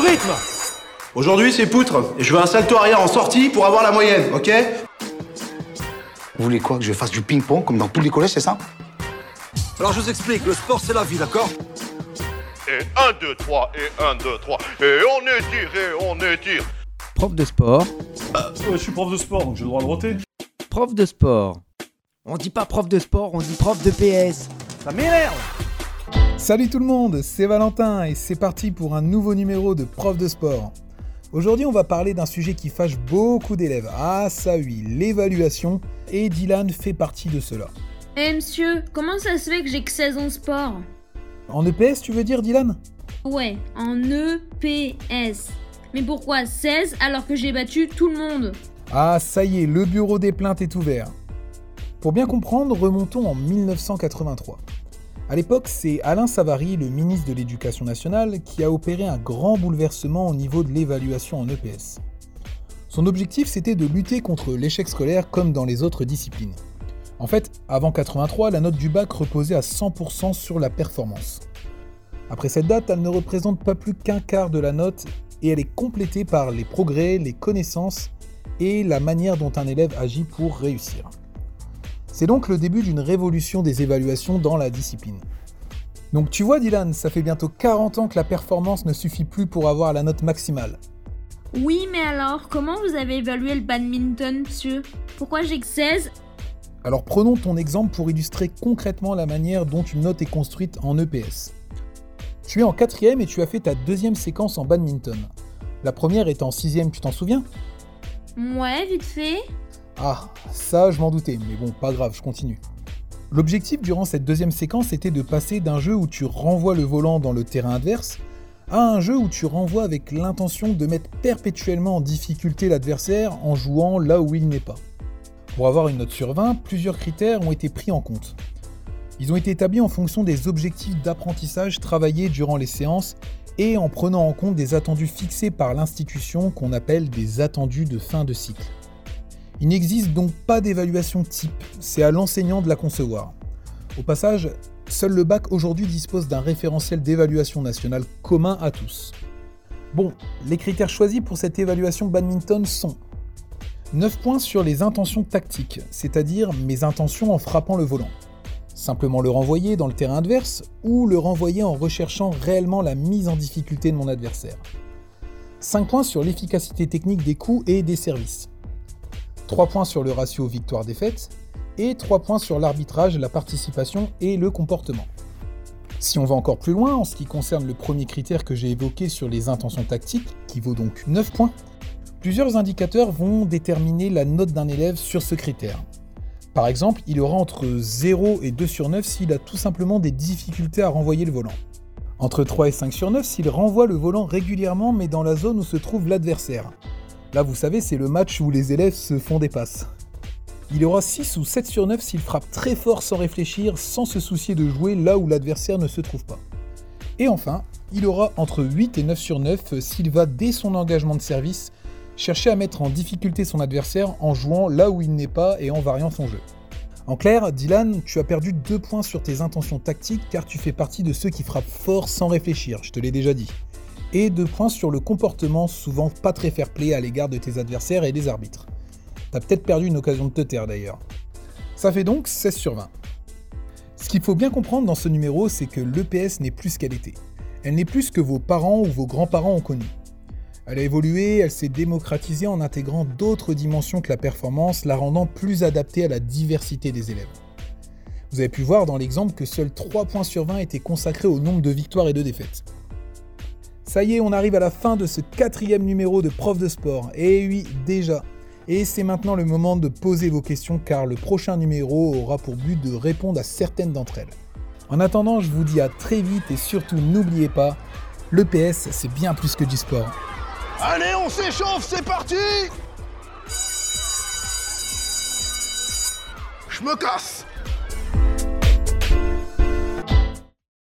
rythme Aujourd'hui, c'est poutre, et je veux un salto arrière en sortie pour avoir la moyenne, ok Vous voulez quoi Que je fasse du ping-pong comme dans tous les collèges, c'est ça Alors je vous explique, le sport c'est la vie, d'accord Et 1, 2, 3, et 1, 2, 3, et on étire, et on étire. Prof de sport. Ouais, je suis prof de sport, donc j'ai le droit de roter. Prof de sport. On dit pas prof de sport, on dit prof de PS. Ça m'énerve Salut tout le monde, c'est Valentin et c'est parti pour un nouveau numéro de Prof de sport. Aujourd'hui on va parler d'un sujet qui fâche beaucoup d'élèves. Ah ça oui, l'évaluation, et Dylan fait partie de cela. Eh monsieur, comment ça se fait que j'ai que 16 ans sport? En EPS tu veux dire Dylan? Ouais, en EPS. Mais pourquoi 16 alors que j'ai battu tout le monde? Ah ça y est, le bureau des plaintes est ouvert. Pour bien comprendre, remontons en 1983. À l'époque, c'est Alain Savary, le ministre de l'Éducation nationale, qui a opéré un grand bouleversement au niveau de l'évaluation en EPS. Son objectif, c'était de lutter contre l'échec scolaire comme dans les autres disciplines. En fait, avant 83, la note du bac reposait à 100% sur la performance. Après cette date, elle ne représente pas plus qu'un quart de la note et elle est complétée par les progrès, les connaissances et la manière dont un élève agit pour réussir. C'est donc le début d'une révolution des évaluations dans la discipline. Donc tu vois Dylan, ça fait bientôt 40 ans que la performance ne suffit plus pour avoir la note maximale. Oui, mais alors, comment vous avez évalué le badminton, monsieur? Pourquoi j'ai que 16 Alors prenons ton exemple pour illustrer concrètement la manière dont une note est construite en EPS. Tu es en quatrième et tu as fait ta deuxième séquence en badminton. La première est en sixième, tu t'en souviens? Ouais, vite fait. Ah, ça je m'en doutais, mais bon, pas grave, je continue. L'objectif durant cette deuxième séquence était de passer d'un jeu où tu renvoies le volant dans le terrain adverse à un jeu où tu renvoies avec l'intention de mettre perpétuellement en difficulté l'adversaire en jouant là où il n'est pas. Pour avoir une note sur 20, plusieurs critères ont été pris en compte. Ils ont été établis en fonction des objectifs d'apprentissage travaillés durant les séances et en prenant en compte des attendus fixés par l'institution qu'on appelle des attendus de fin de cycle. Il n'existe donc pas d'évaluation type, c'est à l'enseignant de la concevoir. Au passage, seul le bac aujourd'hui dispose d'un référentiel d'évaluation nationale commun à tous. Bon, les critères choisis pour cette évaluation badminton sont 9 points sur les intentions tactiques, c'est-à-dire mes intentions en frappant le volant. Simplement le renvoyer dans le terrain adverse ou le renvoyer en recherchant réellement la mise en difficulté de mon adversaire. 5 points sur l'efficacité technique des coups et des services. 3 points sur le ratio victoire-défaite et 3 points sur l'arbitrage, la participation et le comportement. Si on va encore plus loin en ce qui concerne le premier critère que j'ai évoqué sur les intentions tactiques, qui vaut donc 9 points, plusieurs indicateurs vont déterminer la note d'un élève sur ce critère. Par exemple, il aura entre 0 et 2 sur 9 s'il a tout simplement des difficultés à renvoyer le volant. Entre 3 et 5 sur 9 s'il renvoie le volant régulièrement mais dans la zone où se trouve l'adversaire. Là, vous savez, c'est le match où les élèves se font des passes. Il aura 6 ou 7 sur 9 s'il frappe très fort sans réfléchir, sans se soucier de jouer là où l'adversaire ne se trouve pas. Et enfin, il aura entre 8 et 9 sur 9 s'il va dès son engagement de service chercher à mettre en difficulté son adversaire en jouant là où il n'est pas et en variant son jeu. En clair, Dylan, tu as perdu 2 points sur tes intentions tactiques car tu fais partie de ceux qui frappent fort sans réfléchir, je te l'ai déjà dit et 2 points sur le comportement souvent pas très fair-play à l'égard de tes adversaires et des arbitres. T'as peut-être perdu une occasion de te taire d'ailleurs. Ça fait donc 16 sur 20. Ce qu'il faut bien comprendre dans ce numéro, c'est que l'EPS n'est plus ce qu'elle était. Elle n'est plus ce que vos parents ou vos grands-parents ont connu. Elle a évolué, elle s'est démocratisée en intégrant d'autres dimensions que la performance, la rendant plus adaptée à la diversité des élèves. Vous avez pu voir dans l'exemple que seuls 3 points sur 20 étaient consacrés au nombre de victoires et de défaites. Ça y est, on arrive à la fin de ce quatrième numéro de Prof de sport. Et oui, déjà. Et c'est maintenant le moment de poser vos questions car le prochain numéro aura pour but de répondre à certaines d'entre elles. En attendant, je vous dis à très vite et surtout n'oubliez pas, le PS c'est bien plus que du sport. Allez, on s'échauffe, c'est parti Je me casse